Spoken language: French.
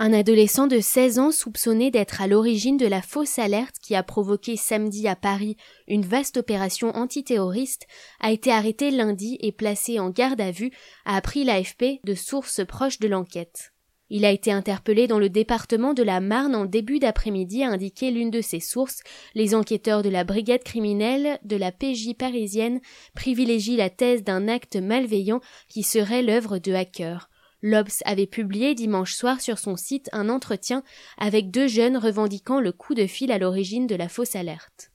Un adolescent de 16 ans soupçonné d'être à l'origine de la fausse alerte qui a provoqué samedi à Paris une vaste opération antiterroriste a été arrêté lundi et placé en garde à vue, a appris l'AFP de sources proches de l'enquête. Il a été interpellé dans le département de la Marne en début d'après-midi, a indiqué l'une de ses sources. Les enquêteurs de la brigade criminelle de la PJ parisienne privilégient la thèse d'un acte malveillant qui serait l'œuvre de hackers. L'Obs avait publié dimanche soir sur son site un entretien avec deux jeunes revendiquant le coup de fil à l'origine de la fausse alerte.